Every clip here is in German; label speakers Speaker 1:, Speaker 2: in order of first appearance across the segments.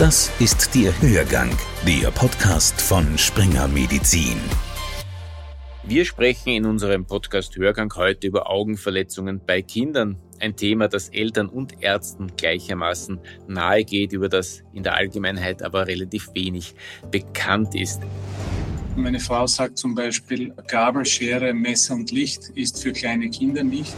Speaker 1: Das ist der Hörgang, der Podcast von Springer Medizin.
Speaker 2: Wir sprechen in unserem Podcast Hörgang heute über Augenverletzungen bei Kindern. Ein Thema, das Eltern und Ärzten gleichermaßen nahe geht, über das in der Allgemeinheit aber relativ wenig bekannt ist.
Speaker 3: Meine Frau sagt zum Beispiel, Gabel, Schere, Messer und Licht ist für kleine Kinder nicht.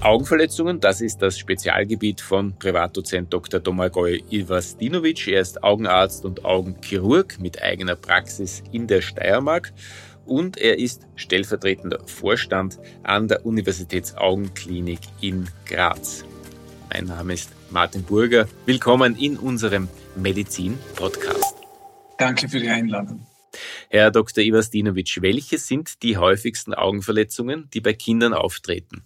Speaker 2: Augenverletzungen, das ist das Spezialgebiet von Privatdozent Dr. Domagoj Ivastinovic. Er ist Augenarzt und Augenchirurg mit eigener Praxis in der Steiermark und er ist stellvertretender Vorstand an der Universitätsaugenklinik in Graz. Mein Name ist Martin Burger. Willkommen in unserem Medizin-Podcast.
Speaker 3: Danke für die Einladung.
Speaker 2: Herr Dr. Ivastinovic, welche sind die häufigsten Augenverletzungen, die bei Kindern auftreten?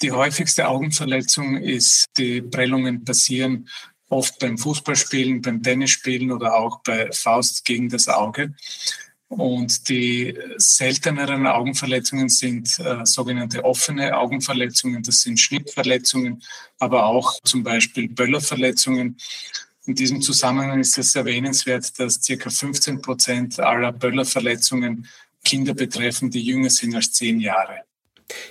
Speaker 3: Die häufigste Augenverletzung ist, die Prellungen passieren oft beim Fußballspielen, beim Tennisspielen oder auch bei Faust gegen das Auge. Und die selteneren Augenverletzungen sind äh, sogenannte offene Augenverletzungen, das sind Schnittverletzungen, aber auch zum Beispiel Böllerverletzungen. In diesem Zusammenhang ist es erwähnenswert, dass circa 15 Prozent aller Böllerverletzungen Kinder betreffen, die jünger sind als zehn Jahre.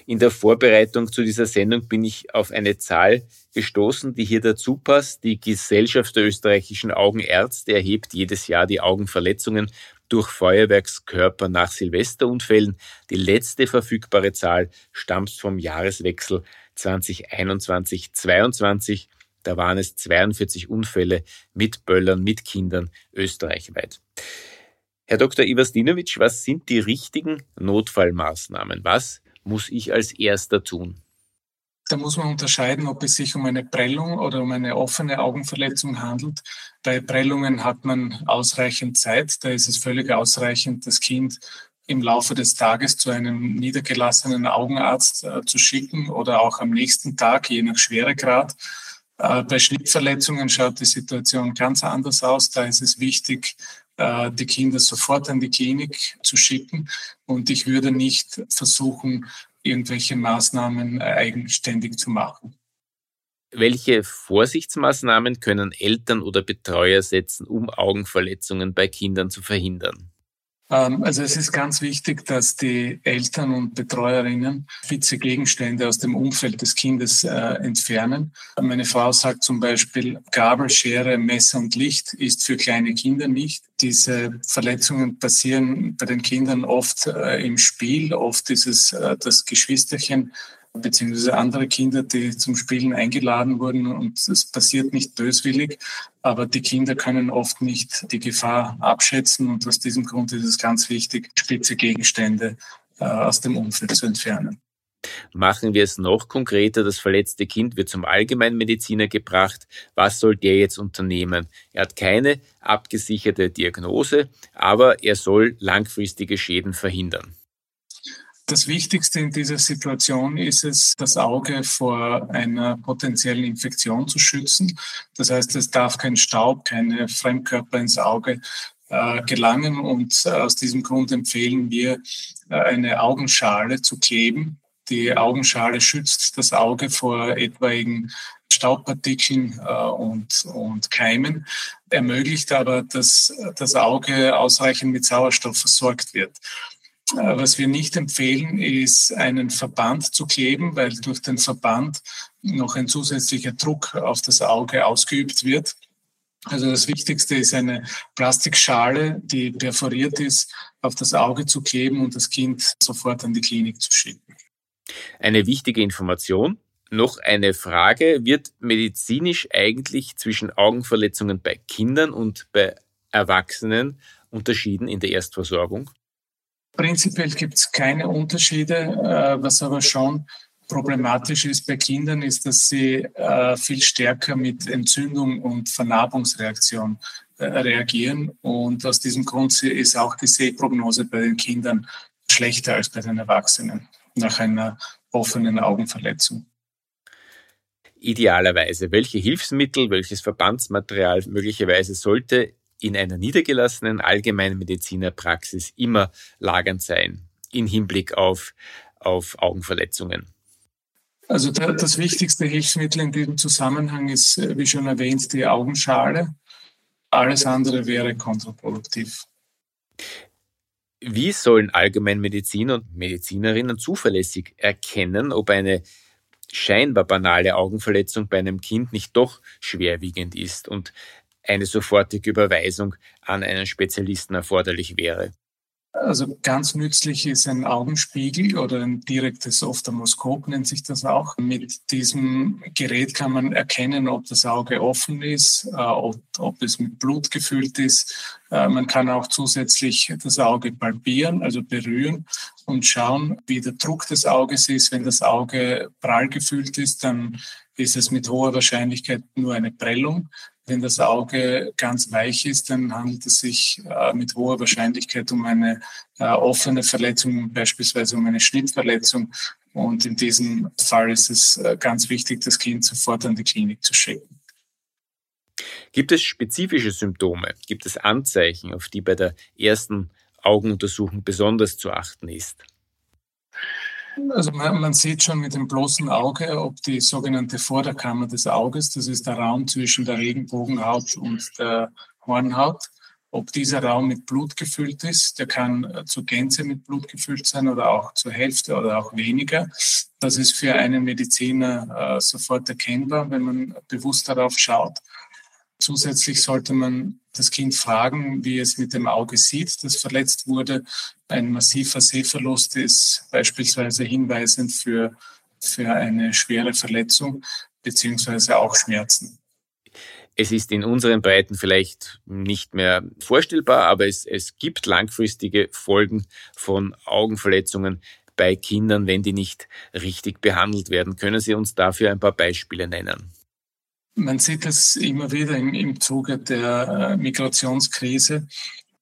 Speaker 2: In der Vorbereitung zu dieser Sendung bin ich auf eine Zahl gestoßen, die hier dazu passt. Die Gesellschaft der österreichischen Augenärzte erhebt jedes Jahr die Augenverletzungen durch Feuerwerkskörper nach Silvesterunfällen. Die letzte verfügbare Zahl stammt vom Jahreswechsel 2021-22. Da waren es 42 Unfälle mit Böllern, mit Kindern österreichweit. Herr Dr. Ivastinovic, was sind die richtigen Notfallmaßnahmen? Was muss ich als erster tun?
Speaker 3: Da muss man unterscheiden, ob es sich um eine Prellung oder um eine offene Augenverletzung handelt. Bei Prellungen hat man ausreichend Zeit. Da ist es völlig ausreichend, das Kind im Laufe des Tages zu einem niedergelassenen Augenarzt äh, zu schicken oder auch am nächsten Tag, je nach Schweregrad. Äh, bei Schnittverletzungen schaut die Situation ganz anders aus. Da ist es wichtig, die Kinder sofort an die Klinik zu schicken. Und ich würde nicht versuchen, irgendwelche Maßnahmen eigenständig zu machen.
Speaker 2: Welche Vorsichtsmaßnahmen können Eltern oder Betreuer setzen, um Augenverletzungen bei Kindern zu verhindern?
Speaker 3: Ähm, also es ist ganz wichtig, dass die Eltern und Betreuerinnen spitze Gegenstände aus dem Umfeld des Kindes äh, entfernen. Meine Frau sagt zum Beispiel, Gabel, Schere, Messer und Licht ist für kleine Kinder nicht. Diese Verletzungen passieren bei den Kindern oft äh, im Spiel. Oft ist es äh, das Geschwisterchen beziehungsweise andere Kinder, die zum Spielen eingeladen wurden und es passiert nicht böswillig, aber die Kinder können oft nicht die Gefahr abschätzen und aus diesem Grund ist es ganz wichtig, spitze Gegenstände äh, aus dem Umfeld zu entfernen.
Speaker 2: Machen wir es noch konkreter. Das verletzte Kind wird zum Allgemeinmediziner gebracht. Was soll der jetzt unternehmen? Er hat keine abgesicherte Diagnose, aber er soll langfristige Schäden verhindern.
Speaker 3: Das Wichtigste in dieser Situation ist es, das Auge vor einer potenziellen Infektion zu schützen. Das heißt, es darf kein Staub, keine Fremdkörper ins Auge äh, gelangen. Und äh, aus diesem Grund empfehlen wir, äh, eine Augenschale zu kleben. Die Augenschale schützt das Auge vor etwaigen Staubpartikeln und, und Keimen, ermöglicht aber, dass das Auge ausreichend mit Sauerstoff versorgt wird. Äh, was wir nicht empfehlen, ist einen Verband zu kleben, weil durch den Verband noch ein zusätzlicher Druck auf das Auge ausgeübt wird. Also das Wichtigste ist eine Plastikschale, die perforiert ist, auf das Auge zu kleben und das Kind sofort an die Klinik zu schicken.
Speaker 2: Eine wichtige Information. Noch eine Frage. Wird medizinisch eigentlich zwischen Augenverletzungen bei Kindern und bei Erwachsenen unterschieden in der Erstversorgung?
Speaker 3: Prinzipiell gibt es keine Unterschiede, äh, was aber schon problematisch ist bei Kindern, ist, dass sie äh, viel stärker mit Entzündung und Vernarbungsreaktion äh, reagieren. Und aus diesem Grund ist auch die Sehprognose bei den Kindern schlechter als bei den Erwachsenen nach einer offenen Augenverletzung.
Speaker 2: Idealerweise, welche Hilfsmittel, welches Verbandsmaterial möglicherweise sollte in einer niedergelassenen Allgemeinmedizinerpraxis immer lagernd sein in Hinblick auf, auf Augenverletzungen?
Speaker 3: Also das wichtigste Hilfsmittel in diesem Zusammenhang ist, wie schon erwähnt, die Augenschale. alles andere wäre kontraproduktiv.
Speaker 2: Wie sollen Allgemeinmediziner und Medizinerinnen zuverlässig erkennen, ob eine scheinbar banale Augenverletzung bei einem Kind nicht doch schwerwiegend ist und eine sofortige Überweisung an einen Spezialisten erforderlich wäre?
Speaker 3: Also ganz nützlich ist ein Augenspiegel oder ein direktes Ophthalmoskop nennt sich das auch. Mit diesem Gerät kann man erkennen, ob das Auge offen ist, äh, ob, es mit Blut gefüllt ist. Äh, man kann auch zusätzlich das Auge palpieren, also berühren und schauen, wie der Druck des Auges ist. Wenn das Auge prall gefüllt ist, dann ist es mit hoher Wahrscheinlichkeit nur eine Prellung. Wenn das Auge ganz weich ist, dann handelt es sich äh, mit hoher Wahrscheinlichkeit um eine äh, offene Verletzung, beispielsweise um eine Schnittverletzung. Und in diesem Fall ist es äh, ganz wichtig, das Kind sofort an die Klinik zu schicken.
Speaker 2: Gibt es spezifische Symptome? Gibt es Anzeichen, auf die bei der ersten Augenuntersuchung besonders zu achten ist?
Speaker 3: Also man, man, sieht schon mit dem bloßen Auge, ob die sogenannte Vorderkammer des Auges, das ist der Raum zwischen der Regenbogenhaut und der Hornhaut, ob dieser Raum mit Blut gefüllt ist. Der kann zur Gänze mit Blut gefüllt sein oder auch zur Hälfte oder auch weniger. Das ist für einen Mediziner äh, sofort erkennbar, wenn man bewusst darauf schaut. Zusätzlich sollte man das Kind fragen, wie es mit dem Auge sieht, das verletzt wurde. Ein massiver Sehverlust ist beispielsweise hinweisend für, für eine schwere Verletzung beziehungsweise auch Schmerzen.
Speaker 2: Es ist in unseren Breiten vielleicht nicht mehr vorstellbar, aber es, es gibt langfristige Folgen von Augenverletzungen bei Kindern, wenn die nicht richtig behandelt werden. Können Sie uns dafür ein paar Beispiele nennen?
Speaker 3: Man sieht es immer wieder im, im Zuge der äh, Migrationskrise,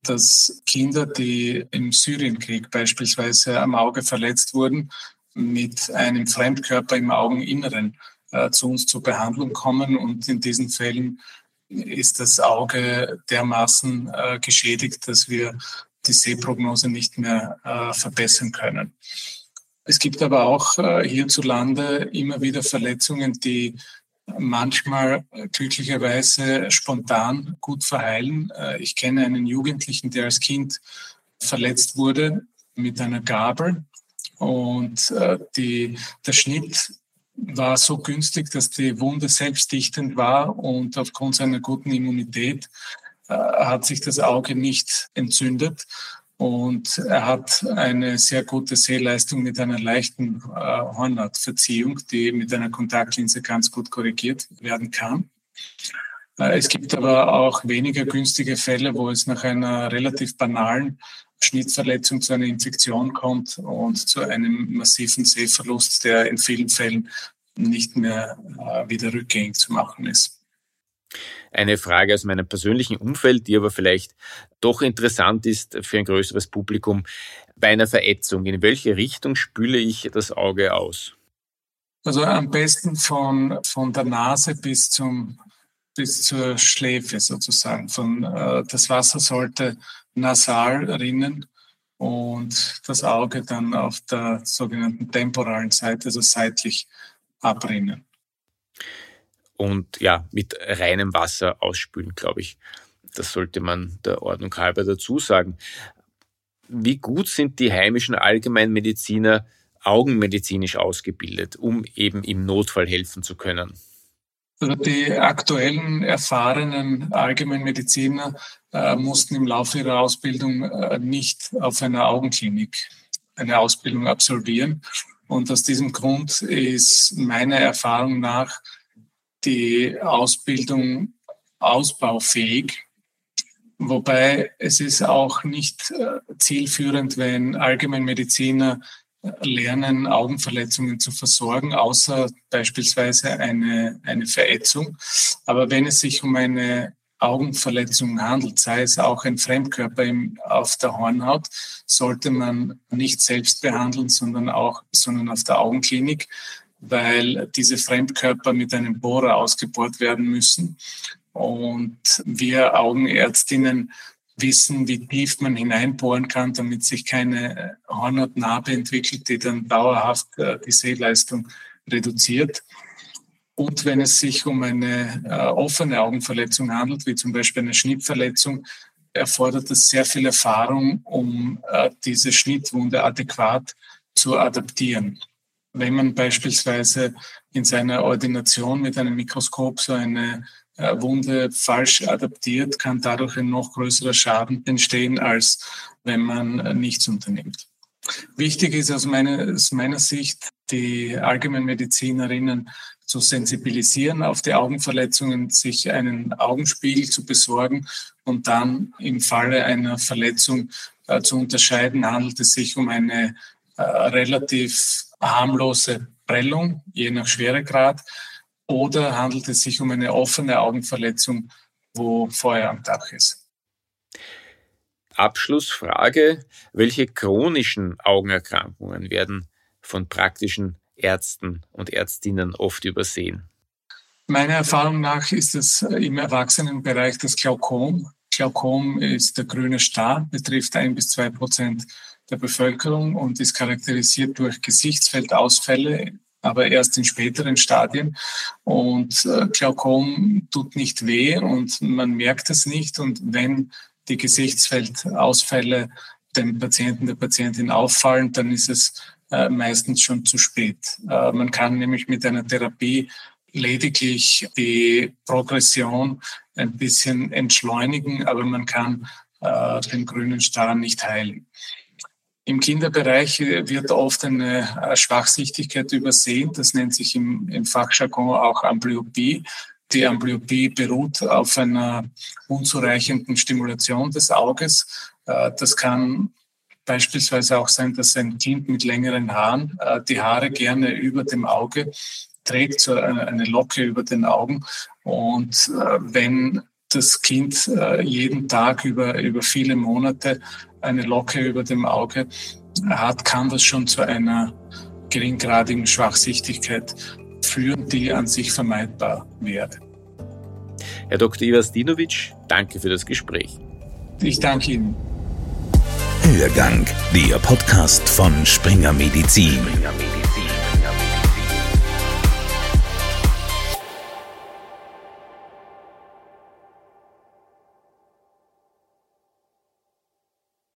Speaker 3: dass Kinder, die im Syrienkrieg beispielsweise am Auge verletzt wurden, mit einem Fremdkörper im Augeninneren äh, zu uns zur Behandlung kommen. Und in diesen Fällen ist das Auge dermaßen äh, geschädigt, dass wir die Sehprognose nicht mehr äh, verbessern können. Es gibt aber auch äh, hierzulande immer wieder Verletzungen, die manchmal äh, glücklicherweise spontan gut verheilen. Äh, ich kenne einen Jugendlichen, der als Kind verletzt wurde mit einer Gabel und äh, die, der Schnitt war so günstig, dass die Wunde selbstdichtend war und aufgrund seiner guten Immunität hat sich das Auge nicht entzündet. Und er hat eine sehr gute Sehleistung mit einer leichten äh, Hornhautverziehung, die mit einer Kontaktlinse ganz gut korrigiert werden kann. Äh, es gibt aber auch weniger günstige Fälle, wo es nach einer relativ banalen Schnittverletzung zu einer Infektion kommt und zu einem massiven Sehverlust, der in vielen Fällen nicht mehr äh, wieder rückgängig zu machen ist
Speaker 2: eine Frage aus meinem persönlichen Umfeld, die aber vielleicht doch interessant ist für ein größeres Publikum. Bei einer Verätzung, in welche Richtung spüle ich das Auge aus?
Speaker 3: Also am besten von, von der Nase bis zum bis zur Schläfe sozusagen. Von, äh, das Wasser sollte nasal rinnen und das Auge dann auf der sogenannten temporalen Seite, also seitlich abrinnen
Speaker 2: und ja, mit reinem Wasser ausspülen, glaube ich. Das sollte man der Ordnung halber dazu sagen. Wie gut sind die heimischen Allgemeinmediziner augenmedizinisch ausgebildet, um eben im Notfall helfen zu können?
Speaker 3: Also die aktuellen erfahrenen Allgemeinmediziner äh, mussten im Laufe ihrer Ausbildung äh, nicht auf einer Augenklinik eine Ausbildung absolvieren. Und aus diesem Grund ist meiner Erfahrung nach die Ausbildung ausbaufähig. Wobei es ist auch nicht äh, zielführend, wenn Allgemeinmediziner äh, lernen, Augenverletzungen zu versorgen, außer beispielsweise eine, eine Verätzung. Aber wenn es sich um eine Augenverletzung handelt, sei es auch ein Fremdkörper im, auf der Hornhaut, sollte man nicht selbst behandeln, sondern auch, sondern auf der Augenklinik weil diese Fremdkörper mit einem Bohrer ausgebohrt werden müssen. Und wir Augenärztinnen wissen, wie tief man hineinbohren kann, damit sich keine Hornhautnarbe entwickelt, die dann dauerhaft äh, die Sehleistung reduziert. Und wenn es sich um eine äh, offene Augenverletzung handelt, wie zum Beispiel eine Schnittverletzung, erfordert es sehr viel Erfahrung, um äh, diese Schnittwunde adäquat zu adaptieren. Wenn man beispielsweise in seiner Ordination mit einem Mikroskop so eine äh, Wunde falsch adaptiert, kann dadurch ein noch größerer Schaden entstehen, als wenn man äh, nichts unternimmt. Wichtig ist aus meiner, aus meiner Sicht, die Allgemeinmedizinerinnen zu sensibilisieren auf die Augenverletzungen, sich einen Augenspiegel zu besorgen und dann im Falle einer Verletzung äh, zu unterscheiden, handelt es sich um eine äh, relativ harmlose Prellung, je nach Schweregrad, oder handelt es sich um eine offene Augenverletzung, wo Feuer am Dach ist.
Speaker 2: Abschlussfrage. Welche chronischen Augenerkrankungen werden von praktischen Ärzten und Ärztinnen oft übersehen?
Speaker 3: Meiner Erfahrung nach ist es im Erwachsenenbereich das Glaukom. Glaukom ist der grüne Star, betrifft ein bis zwei Prozent der Bevölkerung und ist charakterisiert durch Gesichtsfeldausfälle, aber erst in späteren Stadien. Und äh, Glaukom tut nicht weh und man merkt es nicht. Und wenn die Gesichtsfeldausfälle dem Patienten, der Patientin auffallen, dann ist es äh, meistens schon zu spät. Äh, man kann nämlich mit einer Therapie lediglich die Progression ein bisschen entschleunigen, aber man kann den grünen Star nicht heilen. Im Kinderbereich wird oft eine Schwachsichtigkeit übersehen. Das nennt sich im, im Fachjargon auch Amblyopie. Die Amblyopie beruht auf einer unzureichenden Stimulation des Auges. Äh, das kann beispielsweise auch sein, dass ein Kind mit längeren Haaren äh, die Haare gerne über dem Auge trägt, so eine Locke über den Augen. Und äh, wenn das Kind jeden Tag über, über viele Monate eine Locke über dem Auge hat, kann das schon zu einer geringgradigen Schwachsichtigkeit führen, die an sich vermeidbar wäre.
Speaker 2: Herr Dr. Ivastinovic, danke für das Gespräch.
Speaker 3: Ich danke Ihnen.
Speaker 1: Hörgang, der Podcast von Springer Medizin. Springer Medizin.